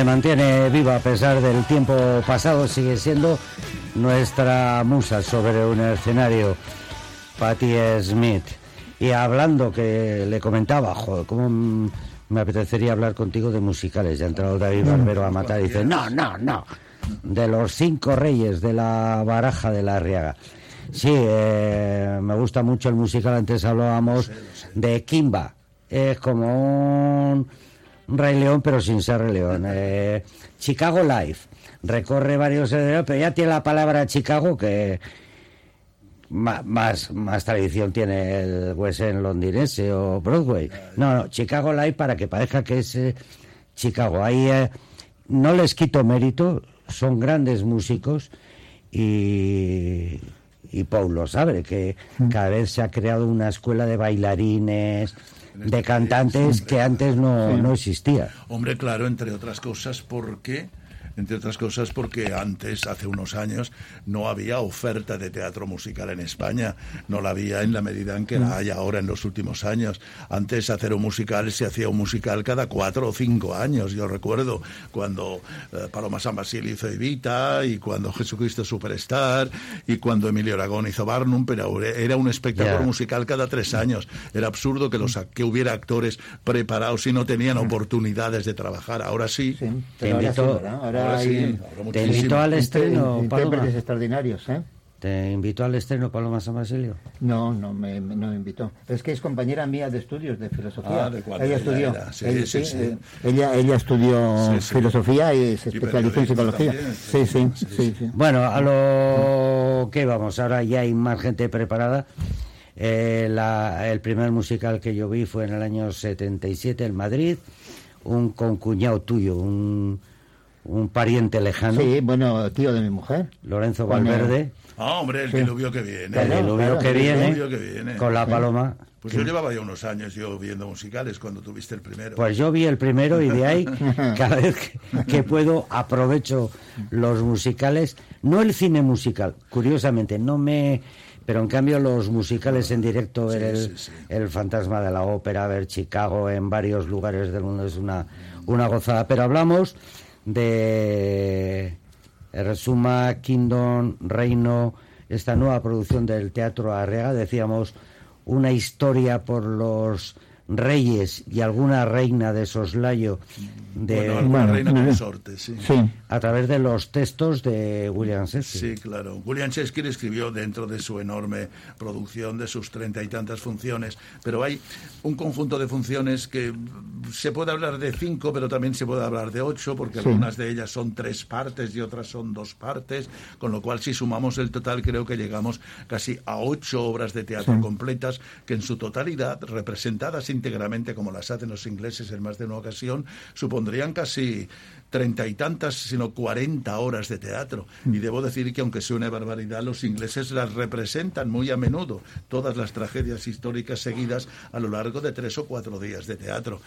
se mantiene viva a pesar del tiempo pasado, sigue siendo nuestra musa sobre un escenario, Patti Smith. Y hablando, que le comentaba, joder, cómo me apetecería hablar contigo de musicales. Ya ha entrado David Barbero a matar y dice, no, no, no, de los cinco reyes de la baraja de la Arriaga. Sí, eh, me gusta mucho el musical, antes hablábamos de Kimba, es como un Rey León, pero sin ser Rey León. Eh, Chicago Life recorre varios pero ya tiene la palabra Chicago que más, más, tradición tiene el West End londinense o Broadway. No, no, Chicago Live para que parezca que es eh, Chicago. Ahí eh, no les quito mérito, son grandes músicos y, y Paul lo sabe, que mm. cada vez se ha creado una escuela de bailarines, de cantantes que antes no, no existía. Hombre, claro, entre otras cosas, porque entre otras cosas porque antes, hace unos años, no había oferta de teatro musical en España, no la había en la medida en que la mm. hay ahora en los últimos años. Antes hacer un musical se hacía un musical cada cuatro o cinco años, yo recuerdo cuando eh, Paloma San Basilio hizo Evita y cuando Jesucristo Superstar y cuando Emilio Aragón hizo Barnum, pero era un espectáculo musical cada tres años. Era absurdo que, los, que hubiera actores preparados y no tenían mm. oportunidades de trabajar. Ahora sí. te invito, te invito al estreno, Intérpretes extraordinarios, ¿eh? ¿Te invitó al estreno Paloma San Basilio? No, no me, no me invitó. Es que es compañera mía de estudios de filosofía. Ah, ella estudió. Eh, ella, ella, estudió filosofía y se especializó en psicología. Sí, sí, sí, Bueno, a lo que vamos, ahora ya hay más gente preparada. Eh, el primer musical que yo vi fue en el año 77 en Madrid, un concuñado tuyo, un un pariente lejano. Sí, bueno, tío de mi mujer. Lorenzo Valverde. Ah, hombre, el diluvio que viene. El diluvio, que, viene, Con la paloma. Pues yo llevaba ya unos años yo viendo musicales cuando tuviste el primero. Pues yo vi el primero y de ahí cada vez que, puedo aprovecho los musicales, no el cine musical, curiosamente, no me pero en cambio los musicales en directo, ver el, el, fantasma de la ópera, ver Chicago en varios lugares del mundo es una, una gozada. Pero hablamos de Resuma Kingdom Reino, esta nueva producción del Teatro Arrega, decíamos una historia por los reyes y alguna reina de soslayo de alguna reina consorte, sí. A través de los textos de William Shakespeare. Sí, claro. William Shakespeare escribió dentro de su enorme producción, de sus treinta y tantas funciones, pero hay un conjunto de funciones que se puede hablar de cinco, pero también se puede hablar de ocho, porque algunas de ellas son tres partes y otras son dos partes, con lo cual si sumamos el total creo que llegamos casi a ocho obras de teatro completas que en su totalidad, representadas íntegramente como las hacen los ingleses en más de una ocasión, supondrían casi treinta y tantas, sino cuarenta horas de teatro. Y mm. debo decir que, aunque sea una barbaridad, los ingleses las representan muy a menudo, todas las tragedias históricas seguidas a lo largo de tres o cuatro días de teatro.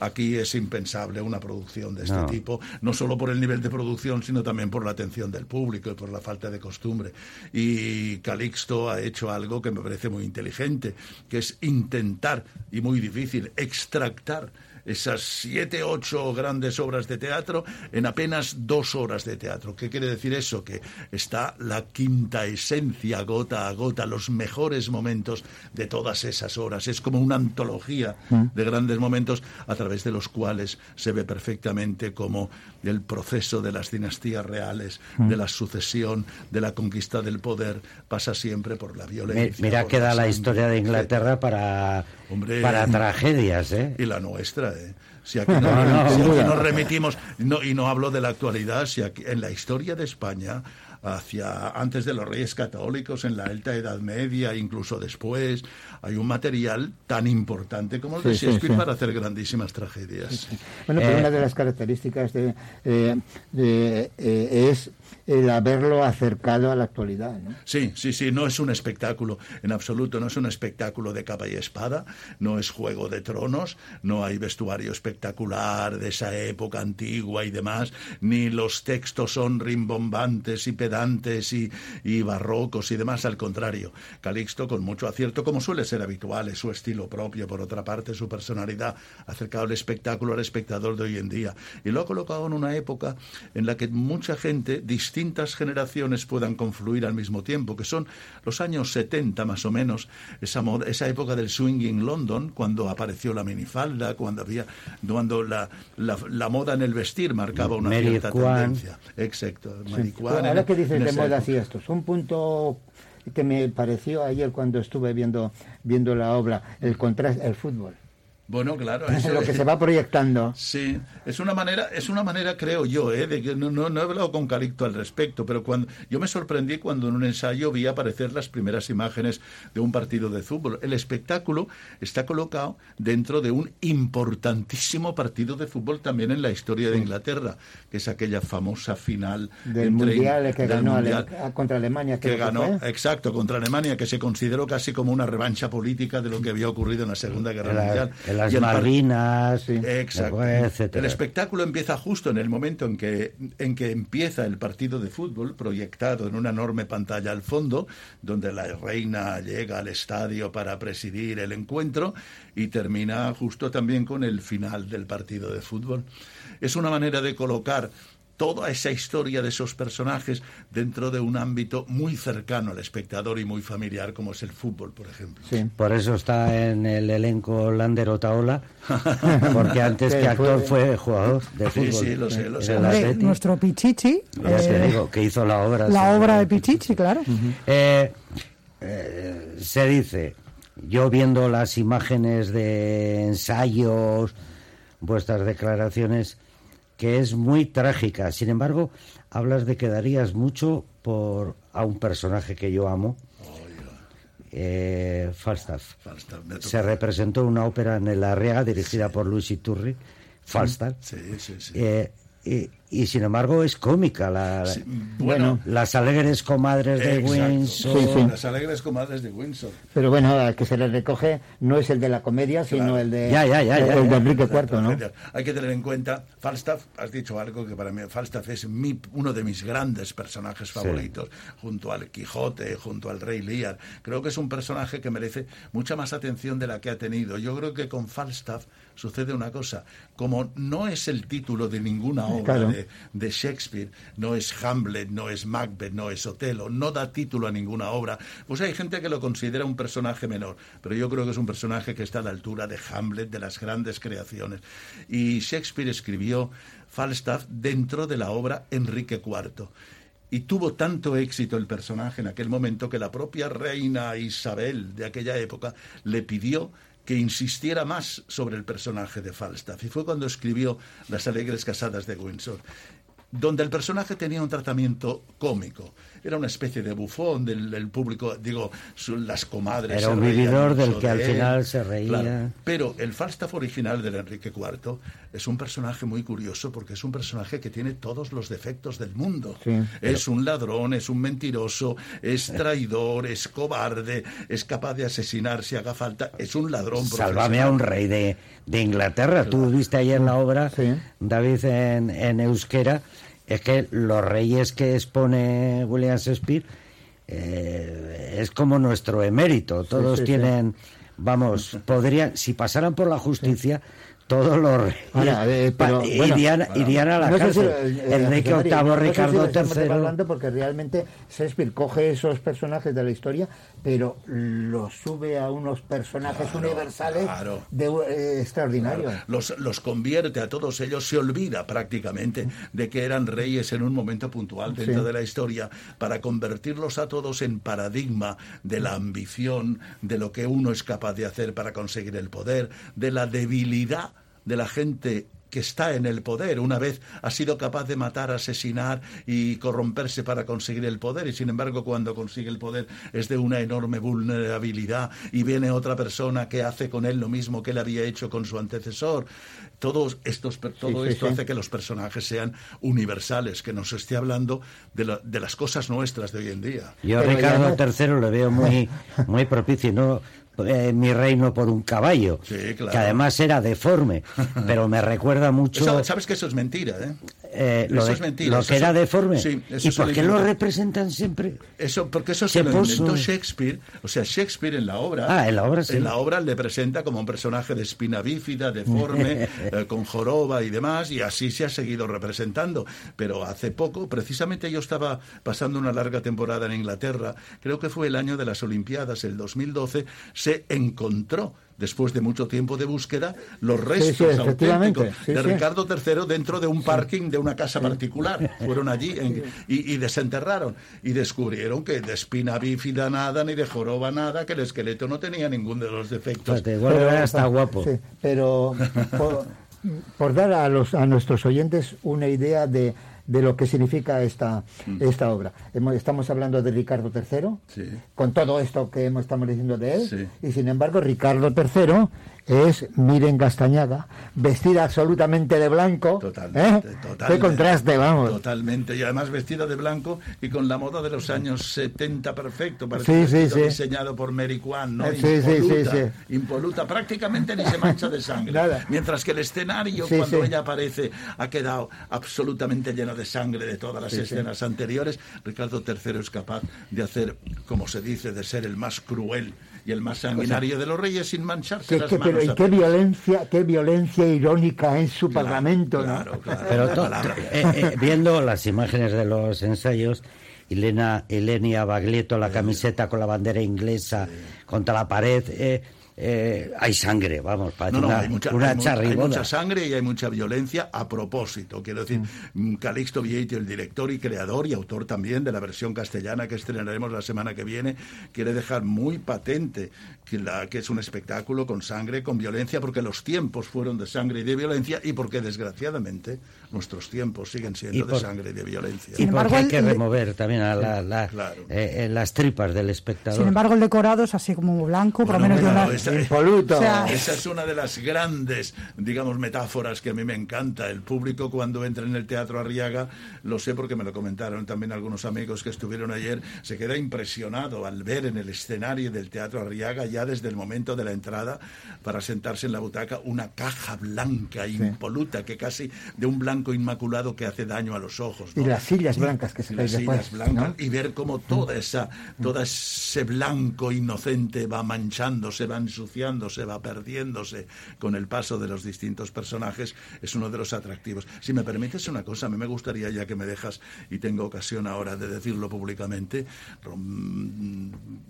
Aquí es impensable una producción de este tipo, no solo por el nivel de producción, sino también por la atención del público y por la falta de costumbre. Y Calixto ha hecho algo que me parece muy inteligente, que es intentar, y muy difícil, extractar esas siete, ocho grandes obras de teatro en apenas dos horas de teatro. ¿Qué quiere decir eso? Que está la quinta esencia, gota a gota, los mejores momentos de todas esas horas. Es como una antología mm. de grandes momentos a través de los cuales se ve perfectamente cómo el proceso de las dinastías reales, de mm. la sucesión, de la conquista del poder, pasa siempre por la violencia. Mira, queda la historia de Inglaterra para, para tragedias, ¿eh? Y la nuestra, si aquí, nos remitimos, y no hablo de la actualidad, si aquí, en la historia de España, hacia antes de los reyes católicos, en la alta Edad Media, incluso después, hay un material tan importante como el de Shakespeare para hacer grandísimas tragedias. Bueno, pero una de las características de, eh, eh, es el haberlo acercado a la actualidad. Sí, sí, sí, no es un espectáculo, en absoluto, no es un espectáculo de capa y espada, no es juego de tronos, no hay vestuario espectacular de esa época antigua y demás, ni los textos son rimbombantes y pedantes y, y barrocos y demás, al contrario. Calixto, con mucho acierto, como suele ser habitual, es su estilo propio, por otra parte, su personalidad, acercado el espectáculo al espectador de hoy en día. Y lo ha colocado en una época en la que mucha gente, distintas generaciones, puedan confluir al mismo tiempo, que son los años 70 más o menos, esa, esa época del swing en London, cuando apareció la minifalda, cuando había, cuando la, la, moda en el vestir marcaba una cierta tendencia. Exacto. Ahora que dices de moda y esto, es un punto que me pareció ayer cuando estuve viendo viendo la obra, el contraste, el fútbol. Bueno, claro. Eso, lo que se va proyectando. Sí, es una manera, es una manera, creo yo, ¿eh? de que no, no, he hablado con Calixto al respecto, pero cuando yo me sorprendí cuando en un ensayo vi aparecer las primeras imágenes de un partido de fútbol. El espectáculo está colocado dentro de un importantísimo partido de fútbol también en la historia de Inglaterra, que es aquella famosa final del mundial que ganó contra Alemania. Que ganó, exacto, contra Alemania, que se consideró casi como una revancha política de lo que había ocurrido en la Segunda Guerra Mundial las Malvinas, Exacto. El espectáculo empieza justo en el momento en que, en que empieza el partido de fútbol, proyectado en una enorme pantalla al fondo, donde la reina llega al estadio para presidir el encuentro y termina justo también con el final del partido de fútbol. Es una manera de colocar toda esa historia de esos personajes dentro de un ámbito muy cercano al espectador y muy familiar como es el fútbol, por ejemplo. Sí, por eso está en el elenco Lander Otaola, porque antes que actor fue jugador de fútbol. Sí, sí, lo sé, lo sé. nuestro Pichichi. Eh, digo, que hizo la obra. La obra de Pichichi, claro. Eh, eh, se dice, yo viendo las imágenes de ensayos, vuestras declaraciones, que es muy trágica. Sin embargo, hablas de que darías mucho por a un personaje que yo amo, eh, Falstaff. Se representó una ópera en el Arriaga dirigida por Luis Iturri, Falstaff. Sí, sí, sí. Eh, y, sin embargo es cómica la, bueno, las alegres comadres de Windsor. Las alegres comadres de Windsor. Pero bueno al que se le recoge no es el de la comedia sino el de ya, ya, ya, el, de Enrique IV no hay que tener en cuenta Falstaff has dicho algo que para mí Falstaff es mi, uno de mis grandes personajes favoritos junto al Quijote junto al Rey Lear. Creo que es un personaje que merece mucha más atención de la que ha tenido. Yo creo que con Falstaff sucede una cosa como no es el título de ninguna obra de, Shakespeare, no es Hamlet, no es Macbeth, no es Otelo, no da título a ninguna obra, pues hay gente que lo considera un personaje menor, pero yo creo que es un personaje que está a la altura de Hamlet, de las grandes creaciones. Y Shakespeare escribió Falstaff dentro de la obra Enrique IV. Y tuvo tanto éxito el personaje en aquel momento que la propia reina Isabel de aquella época le pidió que insistiera más sobre el personaje de Falstaff. Y fue cuando escribió Las Alegres Casadas de Windsor, donde el personaje tenía un tratamiento cómico era una especie de bufón del, público, digo, las comadres. Era un vividor del que al final se reía. Pero el Falstaff original del Enrique IV es un personaje muy curioso porque es un personaje que tiene todos los defectos del mundo. es un ladrón, es un mentiroso, es traidor, es cobarde, es capaz de asesinar si haga falta, es un ladrón. Sálvame a un rey de, Inglaterra. Tú viste ayer la obra, David, en, en euskera es que los reyes que expone William Shakespeare eh, es como nuestro emérito. Todos tienen, vamos, podrían, si pasaran por la justicia, todos los eh, irían, a la cárcel. Enrique VIII, Ricardo III. hablando porque realmente Shakespeare coge esos personajes de la historia, pero los sube a unos personajes universales De, eh, extraordinarios. Los, los convierte a todos ellos, se olvida prácticamente de que eran reyes en un momento puntual dentro de la historia, para convertirlos a todos en paradigma de la ambición, de lo que uno es capaz de hacer para conseguir el poder, de la debilidad de la gente que está en el poder, una vez ha sido capaz de matar, asesinar y corromperse para conseguir el poder, y sin embargo cuando consigue el poder es de una enorme vulnerabilidad y viene otra persona que hace con él lo mismo que él había hecho con su antecesor. Todos estos, todo esto hace que los personajes sean universales, que nos esté hablando de, de las cosas nuestras de hoy en día. Yo a Ricardo III lo veo muy, muy propicio, ¿no? Eh, mi reino por un caballo, que además era deforme, pero me recuerda mucho... sabes que eso es mentira, ¿eh? Eh, lo, eso es mentira. Lo que era deforme. Sí, ¿Y por qué lo representan siempre? Eso, porque eso se lo inventó Shakespeare. O sea, Shakespeare en la obra. Ah, en la obra sí. En la obra le presenta como un personaje de espina bífida, deforme, eh, con joroba y demás, y así se ha seguido representando. Pero hace poco, precisamente yo estaba pasando una larga temporada en Inglaterra, creo que fue el año de las Olimpiadas, el 2012, se encontró después de mucho tiempo de búsqueda, los restos auténticos de Ricardo III dentro de un parking de una casa particular. Fueron allí y, desenterraron. Y descubrieron que de espina bífida nada, ni de joroba nada, que el esqueleto no tenía ningún de los defectos. pero, está guapo. pero por, dar a, los, a nuestros oyentes una idea de de lo que significa esta, mm. esta obra. Estamos hablando de Ricardo III, con todo esto que estamos diciendo de él, y sin embargo Ricardo III es Miren Gastañaga, vestida absolutamente de blanco. Totalmente, ¿eh? Qué contraste, vamos. Totalmente, y además vestida de blanco y con la moda de los años 70 perfecto, parece sí, sí, diseñado por Mary Kwan, ¿no? Impoluta, impoluta, prácticamente ni se mancha de sangre. Mientras que el escenario, cuando ella aparece, ha quedado absolutamente lleno de sangre de todas las escenas anteriores. Ricardo III es capaz de hacer, como se dice, de ser el más cruel y el más sanguinario de los reyes sin mancharse las manos. y qué violencia, qué violencia irónica en su parlamento, claro, Pero eh, eh, viendo las imágenes de los ensayos, Elena, Elenia Baglietto, la camiseta con la bandera inglesa contra la pared, eh, eh, hay sangre, vamos, para una, hay mucha, mucha sangre y hay mucha violencia a propósito. Quiero decir, mm. Calixto Vietti, el director y creador y autor también de la versión castellana que estrenaremos la semana que viene, quiere dejar muy patente que, la, que es un espectáculo con sangre, con violencia, porque los tiempos fueron de sangre y de violencia y porque desgraciadamente nuestros tiempos siguen siendo de sangre y de violencia. Y porque hay que remover también a la, eh, eh, las tripas del espectador. Sin embargo, el decorado es así como blanco, por lo menos de una... Esa es una de las grandes, digamos, metáforas que a mí me encanta. El público cuando entra en el Teatro Arriaga, lo sé porque me lo comentaron también algunos amigos que estuvieron ayer, se queda impresionado al ver en el escenario del Teatro Arriaga, ya desde el momento de la entrada, para sentarse en la butaca, una caja blanca, impoluta, que casi de un blanco inmaculado que hace daño a los ojos. Y las sillas blancas que se las sillas blancas, Y ver cómo toda esa, todo ese blanco inocente va manchándose, va ensuciándose, va perdiéndose con el paso de los distintos personajes, es uno de los atractivos. Si me permites una cosa, a mí me gustaría, ya que me dejas y tengo ocasión ahora de decirlo públicamente,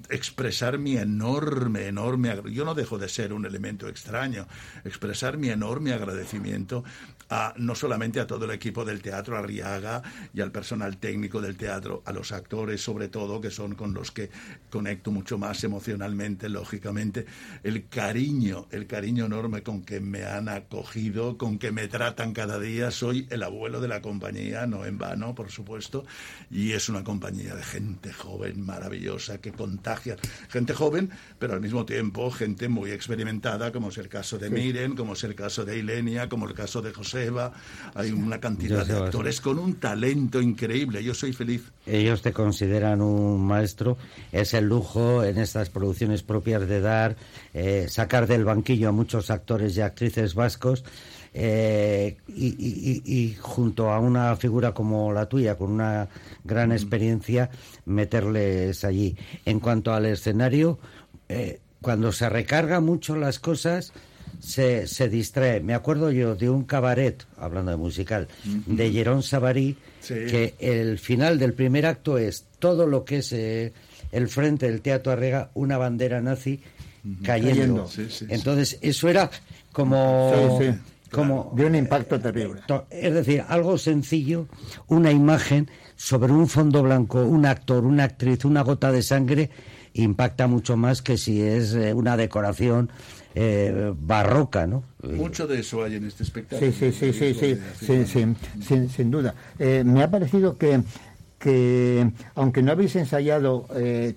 expresar mi enorme, enorme, yo no dejo de ser un elemento extraño, expresar mi enorme agradecimiento a, no solamente a todo el equipo del teatro Arriaga y al personal técnico del teatro, a los actores sobre todo, que son con los que conecto mucho más emocionalmente, lógicamente, el cariño, el cariño enorme con que me han acogido, con que me tratan cada día. Soy el abuelo de la compañía, no en vano, por supuesto, y es una compañía de gente joven, maravillosa, que contagia. Gente joven, pero al mismo tiempo gente muy experimentada, como es el caso de Miren, como es el caso de Ilenia, como el caso de Joseba. Hay una cantidad de actores con un talento increíble. Yo soy feliz. Ellos te consideran un maestro. Es el lujo en estas producciones propias de dar eh, sacar del banquillo a muchos actores y actrices vascos eh, y, junto a una figura como la tuya, con una gran experiencia, meterles allí. En cuanto al escenario, eh, cuando se recarga mucho las cosas, se, se, distrae. Me acuerdo yo de un cabaret, hablando de musical, de Jerón Savary, que el final del primer acto es todo lo que es el frente del Teatro Arrega, una bandera nazi cayendo. Entonces, eso era como... como de un impacto terrible. Es decir, algo sencillo, una imagen sobre un fondo blanco, un actor, una actriz, una gota de sangre, impacta mucho más que si es eh, una decoración eh, barroca, ¿no? Mucho de eso hay en este espectáculo. Sí, sí, sí, sí, sí, sin, duda. Eh, me ha parecido que, que, aunque no habéis ensayado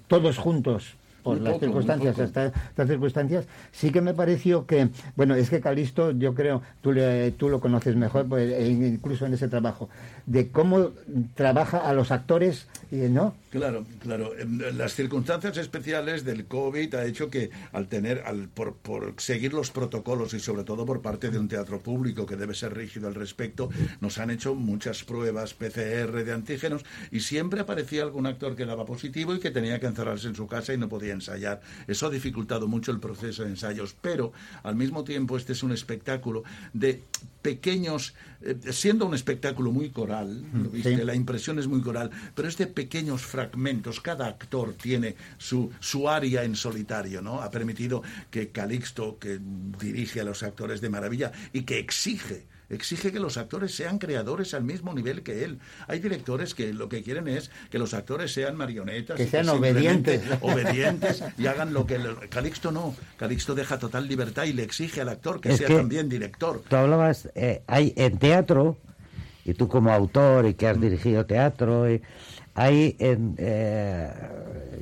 todos juntos por las circunstancias, estas, circunstancias, sí que me pareció que, bueno, es que Calisto, yo creo, tú, le, tú lo conoces mejor, pues, e incluso en ese trabajo, de cómo trabaja a los actores, ¿no? Claro, claro. Las circunstancias especiales del COVID ha hecho que al tener, al, por, por seguir los protocolos y sobre todo por parte de un teatro público que debe ser rígido al respecto, nos han hecho muchas pruebas PCR de antígenos y siempre aparecía algún actor que daba positivo y que tenía que encerrarse en su casa y no podía ensayar. Eso ha dificultado mucho el proceso de ensayos, pero al mismo tiempo este es un espectáculo de pequeños, eh, siendo un espectáculo muy coral, la impresión es muy coral, pero es de pequeños fragmentos, cada actor tiene su, su área en solitario, ¿no? Ha permitido que Calixto, que dirige a los actores de maravilla y que exige exige que los actores sean creadores al mismo nivel que él. Hay directores que lo que quieren es que los actores sean marionetas. Que sean obedientes. Obedientes y hagan lo que... Calixto no. Calixto deja total libertad y le exige al actor que sea también director. Tú hablabas, eh, hay en teatro, y tú como autor y que has dirigido teatro, hay, en, eh,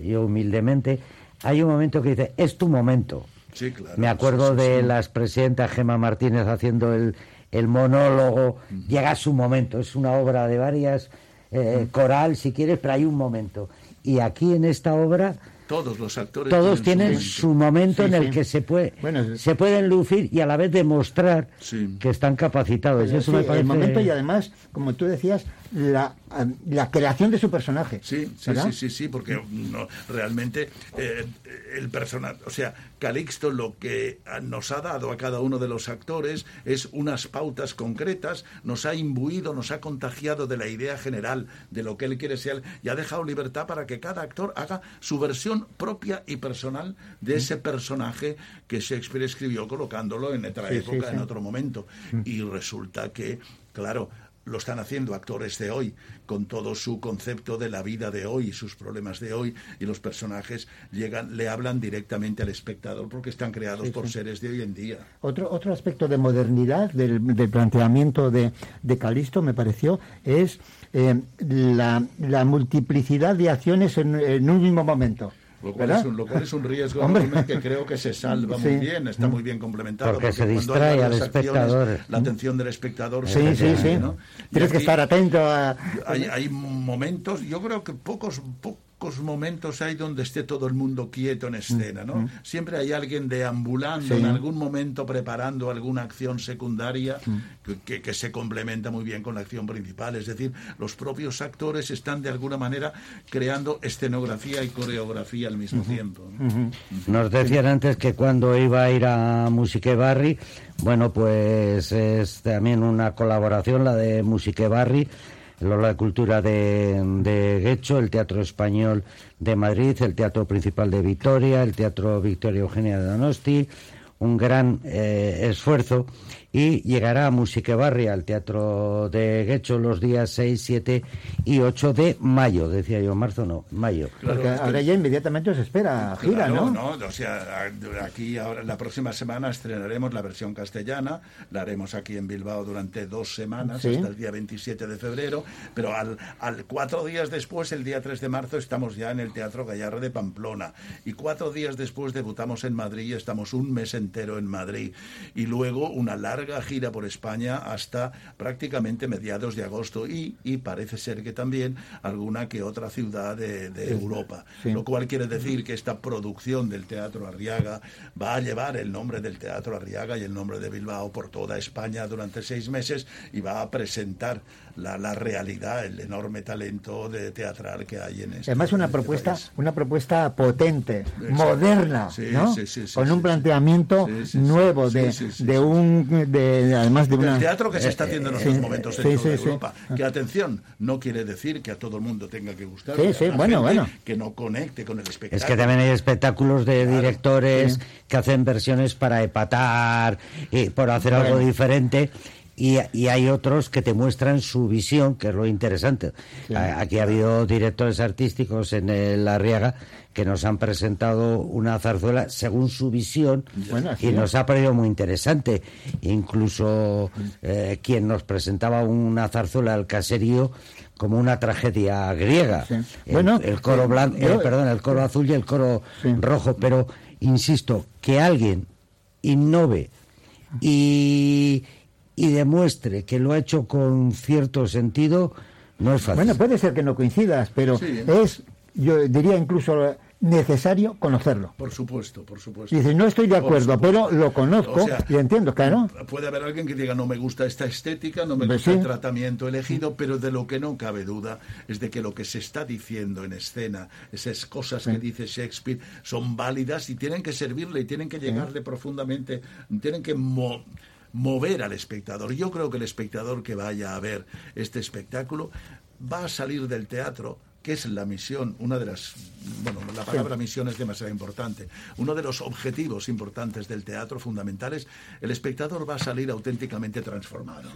yo humildemente, hay un momento que dice, es tu momento. Sí, claro, Me acuerdo de las presidentas Gema Martínez haciendo el, el monólogo, llega su momento, es una obra de varias, eh, coral si quieres, pero hay un momento. Y aquí en esta obra todos los actores todos tienen, su momento, en el que se puede se pueden lucir y a la vez demostrar que están capacitados. Eso me parece... el momento y además como tú decías la, la creación de su personaje sí sí sí sí, porque no, realmente eh, el personaje o sea Calixto lo que nos ha dado a cada uno de los actores es unas pautas concretas nos ha imbuido nos ha contagiado de la idea general de lo que él quiere ser y ha dejado libertad para que cada actor haga su versión propia y personal de ese personaje que Shakespeare escribió colocándolo en otra época, en otro momento. Mm. Y resulta que, claro, lo están haciendo actores de hoy, con todo su concepto de la vida de hoy y sus problemas de hoy, y los personajes llegan, le hablan directamente al espectador porque están creados por seres de hoy en día. Otro, otro aspecto de modernidad del, planteamiento de, de Calisto, me pareció, es eh, la, la, multiplicidad de acciones en un mismo momento. Lo cual, es un, lo cual, es un, riesgo que creo que se salva muy bien, está muy bien complementado. Porque, se distrae al espectador. La atención del espectador. Sí, sí, sí. Tienes que estar atento a... Hay, hay momentos, yo creo que pocos, pocos pocos momentos hay donde esté todo el mundo quieto en escena, ¿no? Mm. Siempre hay alguien deambulando en algún momento preparando alguna acción secundaria mm. que, se complementa muy bien con la acción principal. Es decir, los propios actores están de alguna manera creando escenografía y coreografía al mismo tiempo. Nos decían antes que cuando iba a ir a Musique Barri, bueno, pues es también una colaboración la de Musique Barri la Cultura de, de Guecho, el Teatro Español de Madrid, el Teatro Principal de Vitoria, el Teatro Victoria Eugenia de Donosti, un gran eh, esfuerzo y llegará a Musique Barri al Teatro de Guecho los días 6, 7 y 8 de mayo, decía yo, marzo no, mayo. Porque ahora ya inmediatamente se espera gira, ¿no? ¿no? O sea, aquí ahora la próxima semana estrenaremos la versión castellana, la haremos aquí en Bilbao durante dos semanas, hasta el día 27 de febrero, pero al, al cuatro días después, el día 3 de marzo, estamos ya en el Teatro Gallarre de Pamplona y cuatro días después debutamos en Madrid y estamos un mes entero en Madrid y luego una larga gira por España hasta prácticamente mediados de agosto y, y parece ser que también alguna que otra ciudad de, Europa. Lo cual quiere decir que esta producción del Teatro Arriaga va a llevar el nombre del Teatro Arriaga y el nombre de Bilbao por toda España durante seis meses y va a presentar la, la realidad, el enorme talento de teatral que hay en este Además una este propuesta, una propuesta potente, moderna, ¿no? Con un planteamiento nuevo de, de un de además de una el teatro que se está haciendo en estos momentos en toda Europa. Que atención, no quiere decir que a todo el mundo tenga que gustar. Sí, sí, bueno, bueno. Que no conecte con el espectáculo. Es que también hay espectáculos de directores que hacen versiones para epatar y por hacer algo diferente y, hay otros que te muestran su visión, que es lo interesante. Aquí ha habido directores artísticos en el Arriaga que nos han presentado una zarzuela según su visión y nos ha parecido muy interesante. Incluso eh, quien nos presentaba una zarzuela al caserío como una tragedia griega. bueno, el coro blanco, eh, perdón, el coro azul y el coro rojo, pero insisto, que alguien innove y, y demuestre que lo ha hecho con cierto sentido, no es fácil. Bueno, puede ser que no coincidas, pero es, yo diría incluso necesario conocerlo. Por supuesto, por supuesto. Dice, no estoy de acuerdo, pero lo conozco y entiendo, claro. Puede haber alguien que diga, no me gusta esta estética, no me pues gusta el tratamiento elegido, pero de lo que no cabe duda es de que lo que se está diciendo en escena, esas cosas que dice Shakespeare, son válidas y tienen que servirle y tienen que llegarle profundamente, tienen que mover al espectador. Yo creo que el espectador que vaya a ver este espectáculo va a salir del teatro que es la misión, una de las, bueno, la palabra misión es demasiado importante, uno de los objetivos importantes del teatro fundamentales, el espectador va a salir auténticamente transformado.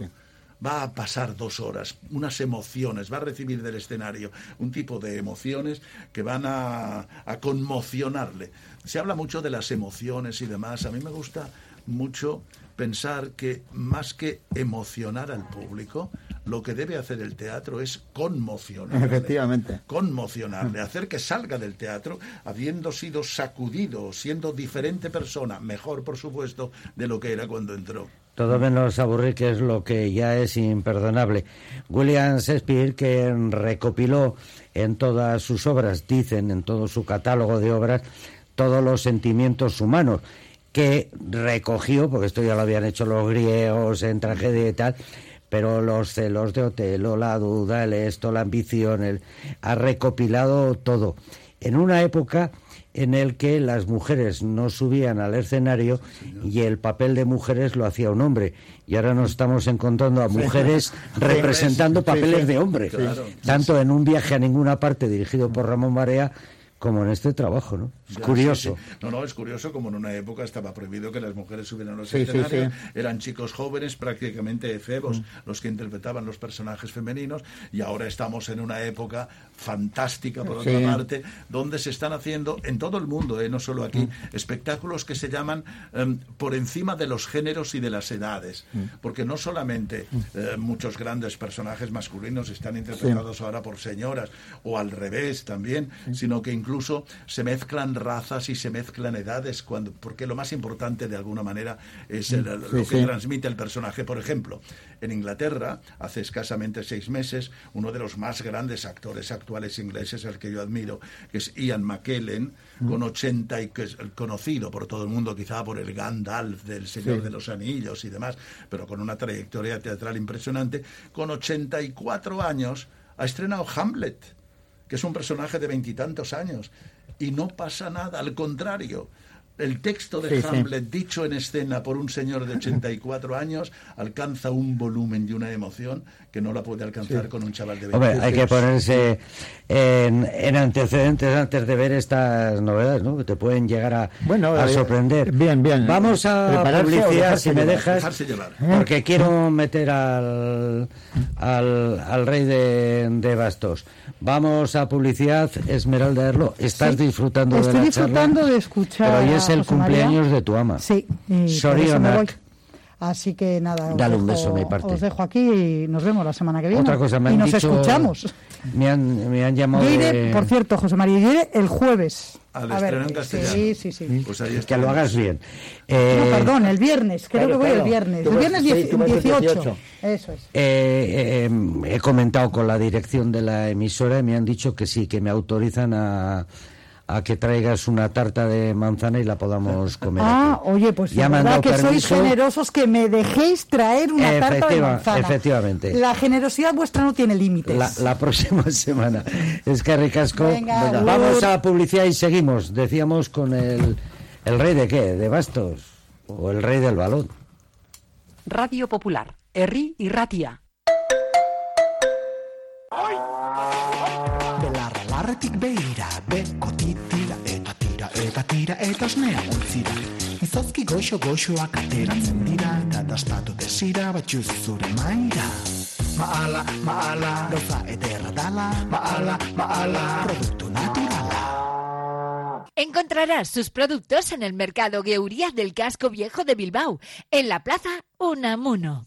Va a pasar dos horas, unas emociones, va a recibir del escenario un tipo de emociones que van a, a conmocionarle. Se habla mucho de las emociones y demás. A mí me gusta mucho pensar que más que emocionar al público, lo que debe hacer el teatro es conmocionarle. Efectivamente. Conmocionarle, hacer que salga del teatro habiendo sido sacudido, siendo diferente persona, mejor por supuesto, de lo que era cuando entró. Todo menos aburrir, que es lo que ya es imperdonable. William Shakespeare, que recopiló en todas sus obras, dicen en todo su catálogo de obras, todos los sentimientos humanos que recogió, porque esto ya lo habían hecho los griegos en tragedia y tal, pero los celos de Otelo, la duda, el esto, la ambición, el, ha recopilado todo. En una época en el que las mujeres no subían al escenario y el papel de mujeres lo hacía un hombre. Y ahora nos estamos encontrando a mujeres representando papeles de hombre. Tanto en un viaje a ninguna parte dirigido por Ramón Marea como en este trabajo, ¿no? Es curioso. No, no, es curioso como en una época estaba prohibido que las mujeres subieran a los escenarios. Eran chicos jóvenes, prácticamente efebos, mm. los que interpretaban los personajes femeninos. Y ahora estamos en una época fantástica, por otra parte, donde se están haciendo en todo el mundo, ¿eh? no solo aquí, mm. espectáculos que se llaman em, por encima de los géneros y de las edades. Mm. Porque no solamente eh, muchos grandes personajes masculinos están interpretados ahora por señoras, o al revés también, sino que incluso se mezclan razas y se mezclan edades, cuando, porque lo más importante de alguna manera es lo que transmite el personaje. Por ejemplo, en Inglaterra, hace escasamente seis meses, uno de los más grandes actores actuales ingleses, al que yo admiro, que es Ian McKellen, mm. con 80 y que es conocido por todo el mundo, quizá por el Gandalf del Señor de los Anillos y demás, pero con una trayectoria teatral impresionante, con 84 años ha estrenado Hamlet es un personaje de veintitantos años, y no pasa nada, al contrario. El texto de Hamlet, dicho en escena por un señor de 84 años, alcanza un volumen y una emoción que no la puede alcanzar con un chaval de 20 Hombre, hay que ponerse en, antecedentes antes de ver estas novedades, ¿no? Que te pueden llegar a, bueno, a eh, sorprender. Bien, bien. Vamos a publicidad, si me dejas, porque quiero meter al, al, al rey de, de bastos. Vamos a publicidad, Esmeralda Erlo. Estás disfrutando de la Estoy disfrutando de escuchar. Es el cumpleaños de tu ama. Sí. Sorry, Así que nada, Dale un beso mi parte. os dejo aquí y nos vemos la semana que viene. Otra cosa, me y nos escuchamos. Me han, me han llamado. por cierto, José María, iré el jueves. Al estreno en castellano. Sí, sí, sí. Pues que lo hagas bien. no, eh, perdón, el viernes. Creo que voy el viernes. El viernes 18. Eso es. Eh, eh, he comentado con la dirección de la emisora y me han dicho que sí, que me autorizan a a que traigas una tarta de manzana y la podamos comer. Ah, oye, pues ya verdad que sois generosos que me dejéis traer una tarta de manzana. Efectivamente. La generosidad vuestra no tiene límites. La, próxima semana. Es que ricasco. Vamos a publicidad y seguimos. Decíamos con el, el rey de qué, de bastos o el rey del balón. Radio Popular, Erri y Ratia. Encontrarás sus productos en el mercado Gueuría del Casco Viejo de Bilbao, en la plaza Unamuno.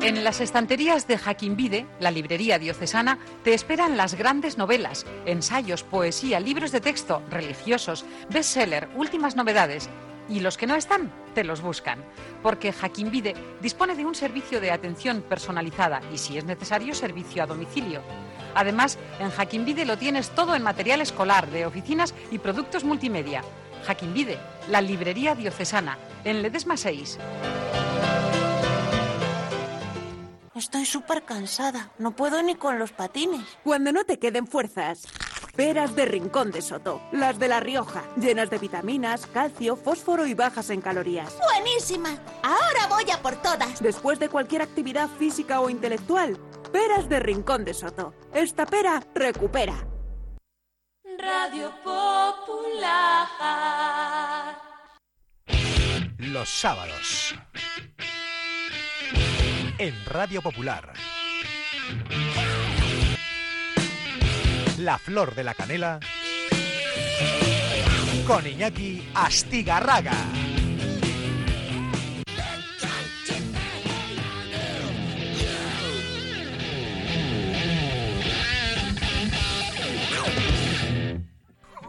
En las estanterías de Jaquín la librería diocesana, te esperan las grandes novelas, ensayos, poesía, libros de texto, religiosos, bestseller, últimas novedades. Y los que no están, te los buscan. Porque Jaquín dispone de un servicio de atención personalizada y, si es necesario, servicio a domicilio. Además, en Jaquín lo tienes todo en material escolar, de oficinas y productos multimedia. Jaquín la librería diocesana, en Ledesma 6. Estoy súper cansada. No puedo ni con los patines. Cuando no te queden fuerzas. Peras de Rincón de Soto, las de La Rioja, llenas de vitaminas, calcio, fósforo y bajas en calorías. ¡Buenísima! Ahora voy a por todas. Después de cualquier actividad física o intelectual, Peras de Rincón de Soto. Esta pera recupera. Radio Popular. Los sábados en Radio Popular. La flor de la canela con Iñaki Astigarraga.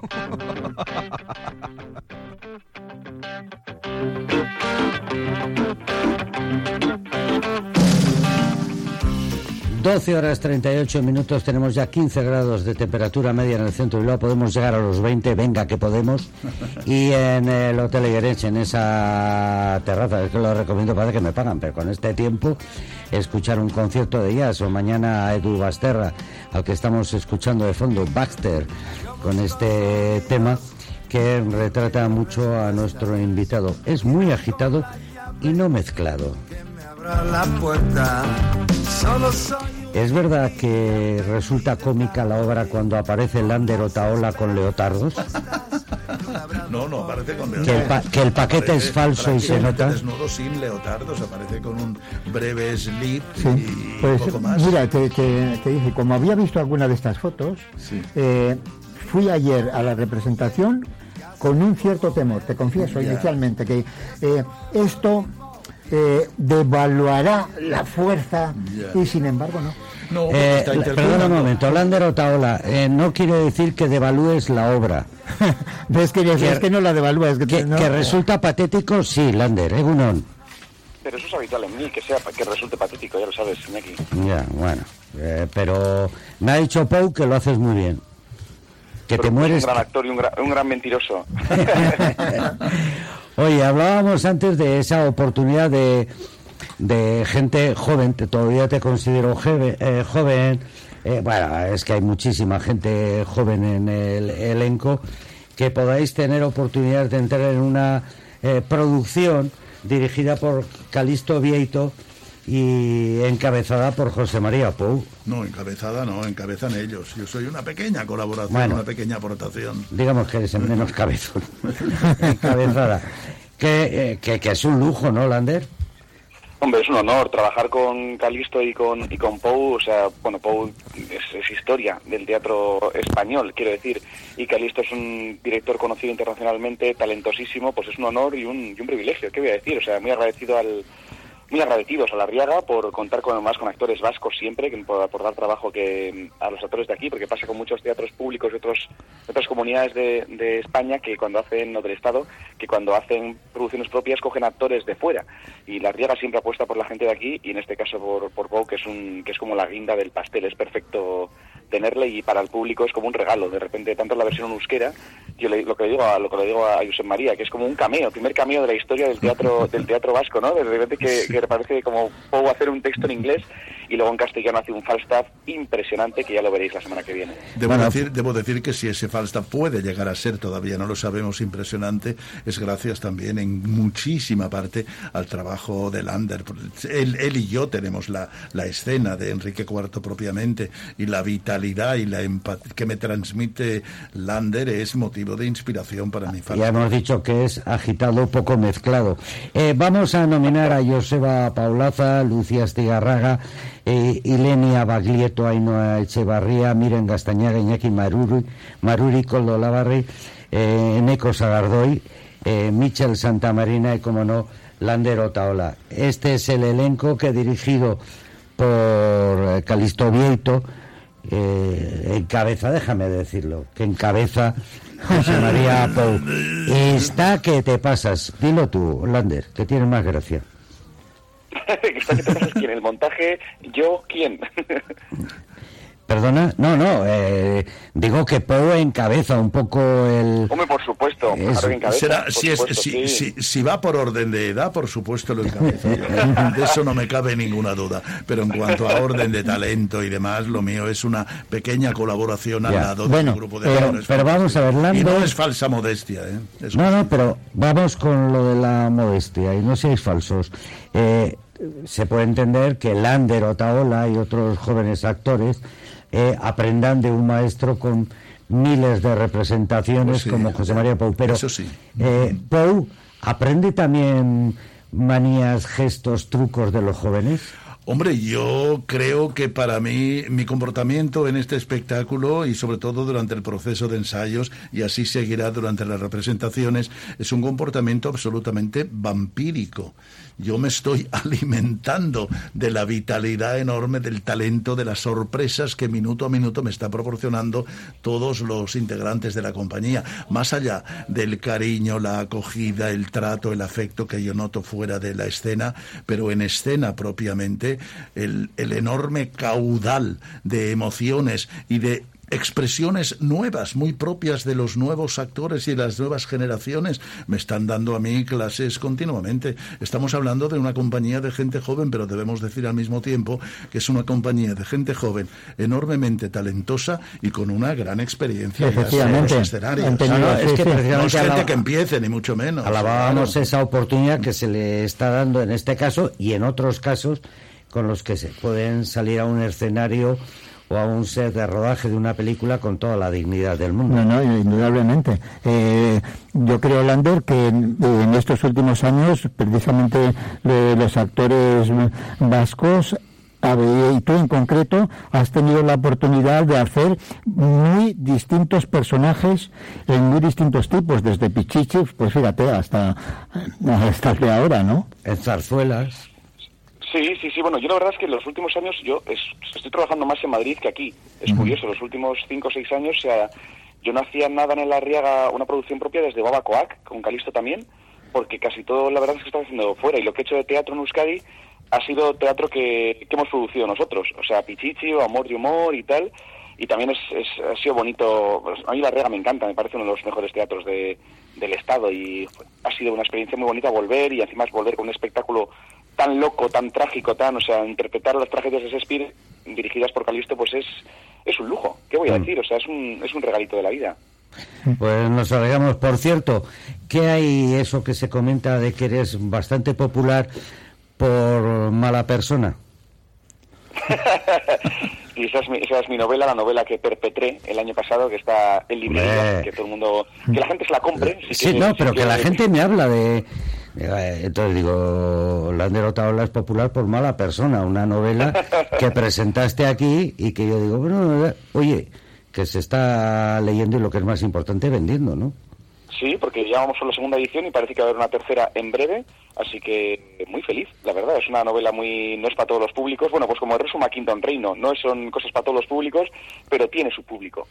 Doce horas 38 minutos, tenemos ya 15 grados de temperatura media en el centro y luego podemos llegar a los 20, venga que podemos. Y en el Hotel Iguerenche, en esa terraza, es que lo recomiendo, para que me pagan, pero con este tiempo, escuchar un concierto de jazz o mañana a Edu Basterra, al que estamos escuchando de fondo, Baxter, con este tema que retrata mucho a nuestro invitado. Es muy agitado y no mezclado. ¿Es verdad que resulta cómica la obra cuando aparece Lander Otaola con leotardos? No, no, aparece con leotardos. Que el, paquete es falso y se nota. desnudo sin leotardos, aparece con un breve slip y pues, poco más. Mira, te, dije, como había visto alguna de estas fotos, eh, fui ayer a la representación con un cierto temor, te confieso inicialmente, que eh, esto eh, devaluará la fuerza y sin embargo no. No, eh, perdón un momento, Lander Otaola, eh, no quiere decir que devalúes la obra. es, que, es que no la devalúas. Que, que, resulta patético, sí, Lander, ¿eh, Pero eso es habitual en mí, que sea que resulte patético, ya lo sabes, Neki. Ya, bueno, pero me ha dicho Pau que lo haces muy bien. Que te mueres. Un gran actor y un un gran mentiroso. Oye, hablábamos antes de esa oportunidad de, de gente joven, todavía te considero eh, joven, eh, bueno, es que hay muchísima gente joven en el elenco, que podáis tener oportunidad de entrar en una eh, producción dirigida por Calisto Vieito y encabezada por José María Pou. No, encabezada no, encabezan ellos. Yo soy una pequeña colaboración, una pequeña aportación. Digamos que eres el menos cabezón. encabezada. Que, eh, que, que, es un lujo, ¿no, Lander? Hombre, es un honor trabajar con Calisto y con, y con Pou. O sea, bueno, Pou es, historia del teatro español, quiero decir. Y Calisto es un director conocido internacionalmente, talentosísimo. Pues es un honor y un, y un privilegio, ¿qué voy a decir? O sea, muy agradecido al, muy agradecidos a la Riaga por contar con más con actores vascos siempre, que por aportar trabajo que a los actores de aquí, porque pasa con muchos teatros públicos de otros otras comunidades de, de, España que cuando hacen o del Estado, que cuando hacen producciones propias cogen actores de fuera. Y la Riaga siempre apuesta por la gente de aquí y en este caso por por que es un que es como la guinda del pastel, es perfecto tenerle y para el público es como un regalo. De repente, tanto la versión en euskera, yo lo que le digo a lo que le digo a Josep María, que es como un cameo, el primer cameo de la historia del teatro del teatro vasco, ¿no? De repente que, que parece como puedo hacer un texto en inglés y luego en castellano hace un Falstaff impresionante que ya lo veréis la semana que viene. Debo, decir, debo decir que si ese Falstaff puede llegar a ser, todavía no lo sabemos, impresionante, es gracias también en muchísima parte al trabajo de Lander. Él, él y yo tenemos la, la escena de Enrique IV propiamente y la vitalidad y la empatía que me transmite Lander es motivo de inspiración para mi Ya hemos dicho que es agitado, poco mezclado. Eh, vamos a nominar a Joseba Paulaza, Lucía Estigarraga, eh, Ilenia Baglietto, Ainhoa Echevarría, Miren Gastañaga, Iñaki Maruri, Maruri eh, Neco Sagardoy, eh, Michel Santamarina y, como no, Lander Otaola. Este es el elenco que dirigido por eh, Calisto Vieito, eh, encabeza, déjame decirlo, que encabeza José María Pou. Está que te pasas, dilo tú, Lander, que tiene más gracia. ¿Está que te pasas quién? ¿El montaje? ¿Yo? ¿Quién? Perdona, no, no, eh, digo que Poe encabeza un poco el... Hombre, por supuesto, si, va por orden de edad, por supuesto lo encabeza. de eso no me cabe ninguna duda. Pero en cuanto a orden de talento y demás, lo mío es una pequeña colaboración al lado de un grupo de pero, pero vamos a ver, Y no es falsa modestia, ¿eh? no, no, pero vamos con lo de la modestia y no seáis falsos. Eh, se puede entender que Lander, Otaola y otros jóvenes actores eh, aprendan de un maestro con miles de representaciones pues como José María Pou. Pero eh, Pou aprende también manías, gestos, trucos de los jóvenes. Hombre, yo creo que para mí mi comportamiento en este espectáculo y sobre todo durante el proceso de ensayos y así seguirá durante las representaciones es un comportamiento absolutamente vampírico yo me estoy alimentando de la vitalidad enorme, del talento, de las sorpresas que minuto a minuto me está proporcionando todos los integrantes de la compañía, más allá del cariño, la acogida, el trato, el afecto que yo noto fuera de la escena, pero en escena propiamente, el, el enorme caudal de emociones y de expresiones nuevas, muy propias de los nuevos actores y las nuevas generaciones. Me están dando a mí clases continuamente. Estamos hablando de una compañía de gente joven, pero debemos decir al mismo tiempo que es una compañía de gente joven enormemente talentosa y con una gran experiencia en los escenarios. No, es que no es gente que empiece, ni mucho menos. Alabábamos esa oportunidad que se le está dando en este caso y en otros casos con los que se pueden salir a un escenario o a un set de rodaje de una película con toda la dignidad del mundo. No, no, indudablemente. Eh, yo creo, Lander, que en, estos últimos años, precisamente los actores vascos y tú en concreto has tenido la oportunidad de hacer muy distintos personajes en muy distintos tipos, desde Pichichi, pues fíjate, hasta, hasta el de ahora, ¿no? En zarzuelas. Sí, sí, sí. Bueno, yo la verdad es que en los últimos años yo estoy trabajando más en Madrid que aquí. Es curioso, los últimos cinco o seis años o sea, yo no hacía nada en La Riaga, una producción propia desde Baba Coac, con Calisto también, porque casi todo la verdad es que estaba haciendo fuera. Y lo que he hecho de teatro en Euskadi ha sido teatro que, que hemos producido nosotros. O sea, Pichichi o Amor y Humor y tal. Y también es, ha sido bonito. Pues, a mí La Riaga me encanta, me parece uno de los mejores teatros de, del Estado. Y ha sido una experiencia muy bonita volver y encima volver con un espectáculo tan loco, tan trágico, tan, o sea, interpretar las tragedias de Shakespeare dirigidas por Calisto, pues es, es un lujo. ¿Qué voy a mm. decir? O sea, es un, es un regalito de la vida. Pues nos alegramos. Por cierto, ¿qué hay eso que se comenta de que eres bastante popular por mala persona? y esa es, mi, esa es mi novela, la novela que perpetré el año pasado, que está en librería, que todo el mundo, que la gente se la compre. sí, no, pero que la gente me habla de, entonces digo, La derrotado es popular por mala persona, una novela que presentaste aquí y que yo digo, bueno, oye, que se está leyendo y lo que es más importante, vendiendo, ¿no? Sí, porque ya vamos a la segunda edición y parece que va a haber una tercera en breve, así que muy feliz, la verdad. Es una novela muy. no es para todos los públicos. Bueno, pues como resuma Kingdom Reino, no son cosas para todos los públicos, pero tiene su público.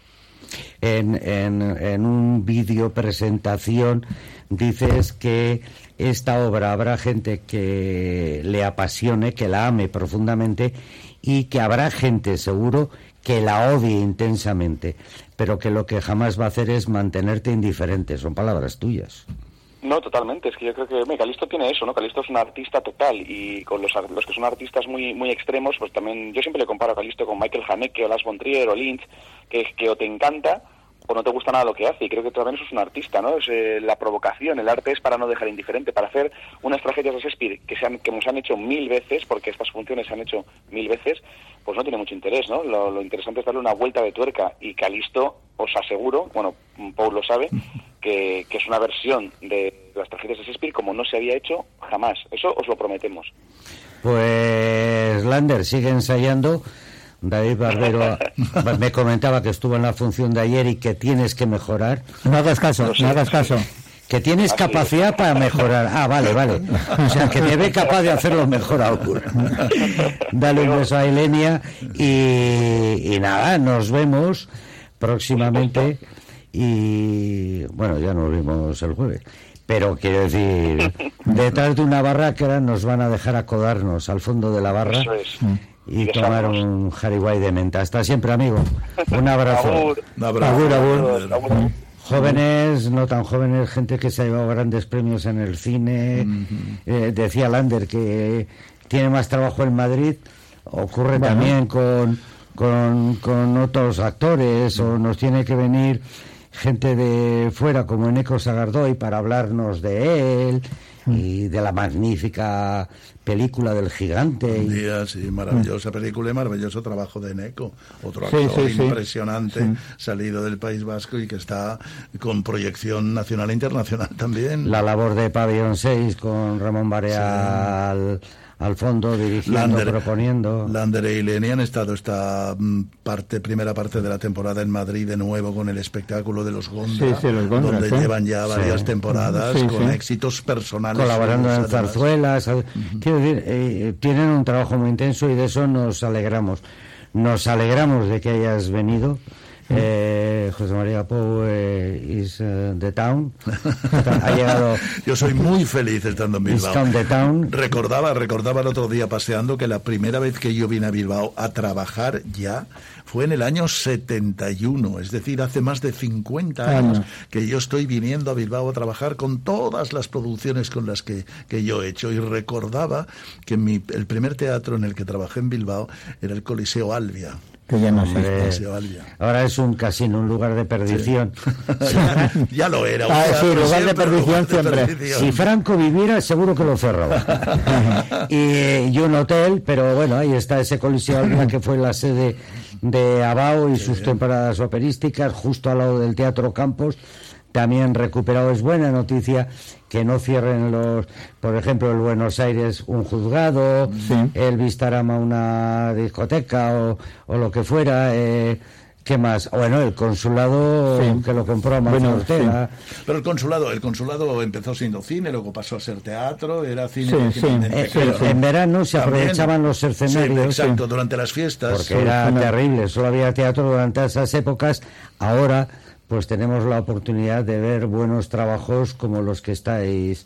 En, en, en un vídeo presentación dices que esta obra habrá gente que le apasione, que la ame profundamente y que habrá gente seguro que la odie intensamente, pero que lo que jamás va a hacer es mantenerte indiferente. Son palabras tuyas. No, totalmente. Es que yo creo que Calisto tiene eso, ¿no? Calisto es un artista total y con los, los que son artistas muy muy extremos, pues también yo siempre le comparo a Calisto con Michael Haneke o Lars von Trier o Lynch, que, que o te encanta o no te gusta nada lo que hace. Y creo que también eso es un artista, ¿no? Es eh, la provocación. El arte es para no dejar indiferente, para hacer unas tragedias de Shakespeare que, se han, que nos han hecho mil veces, porque estas funciones se han hecho mil veces, pues no tiene mucho interés, ¿no? Lo, interesante es darle una vuelta de tuerca. Y Calisto, os aseguro, bueno, Paul lo sabe, que, que es una versión de las tragedias de Shakespeare como no se había hecho jamás. Eso os lo prometemos. Pues Lander sigue ensayando David Barbero me comentaba que estuvo en la función de ayer y que tienes que mejorar. No hagas caso, no hagas caso. Que tienes capacidad para mejorar. Ah, vale, vale. O sea, que me ve capaz de hacerlo mejor aún. Dale un beso a Elenia y, y nada, nos vemos próximamente y bueno, ya nos vimos el jueves. Pero quiero decir, detrás de una barra que ahora nos van a dejar acodarnos al fondo de la barra y tomar un jariguay de menta. Hasta siempre, amigo. Un abrazo. Un abrazo. Jóvenes, no tan jóvenes, gente que se ha llevado grandes premios en el cine. Eh, decía Lander que tiene más trabajo en Madrid. Ocurre también con, con, con otros actores o nos tiene que venir gente de fuera como Eneco Sagardoy para hablarnos de él y de la magnífica película del gigante. Un día, sí, maravillosa película y maravilloso trabajo de Neco, otro actor impresionante salido del País Vasco y que está con proyección nacional e internacional también. La labor de Pabellón 6 con Ramón Bareal al fondo dirigiendo, proponiendo. Lander y Leni han estado esta mm, parte, primera parte de la temporada en Madrid de nuevo con el espectáculo de los Gondra, donde llevan ya varias temporadas con éxitos personales. Colaborando en zarzuelas. Quiero decir, eh, tienen un trabajo muy intenso y de eso nos alegramos. Nos alegramos de que hayas venido. Eh, José María Pou eh, is uh, the town. ha llegado. Yo soy muy feliz estando en Bilbao. the town. Recordaba, recordaba el otro día paseando que la primera vez que yo vine a Bilbao a trabajar ya fue en el año 71, es decir, hace más de 50 años que yo estoy viniendo a Bilbao a trabajar con todas las producciones con las que, que yo he hecho. Y recordaba que mi, el primer teatro en el que trabajé en Bilbao era el Coliseo Albia que ya no Ahora es un casino, un lugar de perdición. ya, lo era. Ah, sí, lugar de perdición siempre. Si Franco viviera, seguro que lo cerraba. y, y, un hotel, pero bueno, ahí está ese Coliseo que fue la sede de Abao y sus temporadas operísticas, justo al lado del Teatro Campos también recuperado. Es buena noticia que no cierren los, por ejemplo, el Buenos Aires un juzgado, el Vistarama una discoteca o, o lo que fuera. Eh, ¿Qué más? Bueno, el consulado que lo compró a bueno, Pero el consulado, el consulado empezó siendo cine, luego pasó a ser teatro, era cine. Eh, en verano se aprovechaban los escenarios. exacto, durante las fiestas. Porque era terrible, solo había teatro durante esas épocas. Ahora pues tenemos la oportunidad de ver buenos trabajos como los que estáis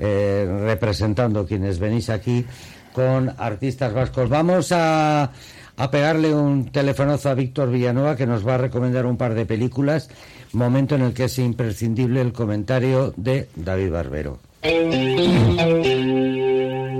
eh, representando quienes venís aquí con artistas vascos. Vamos a, a pegarle un telefonazo a Víctor Villanueva que nos va a recomendar un par de películas, momento en el que es imprescindible el comentario de David Barbero.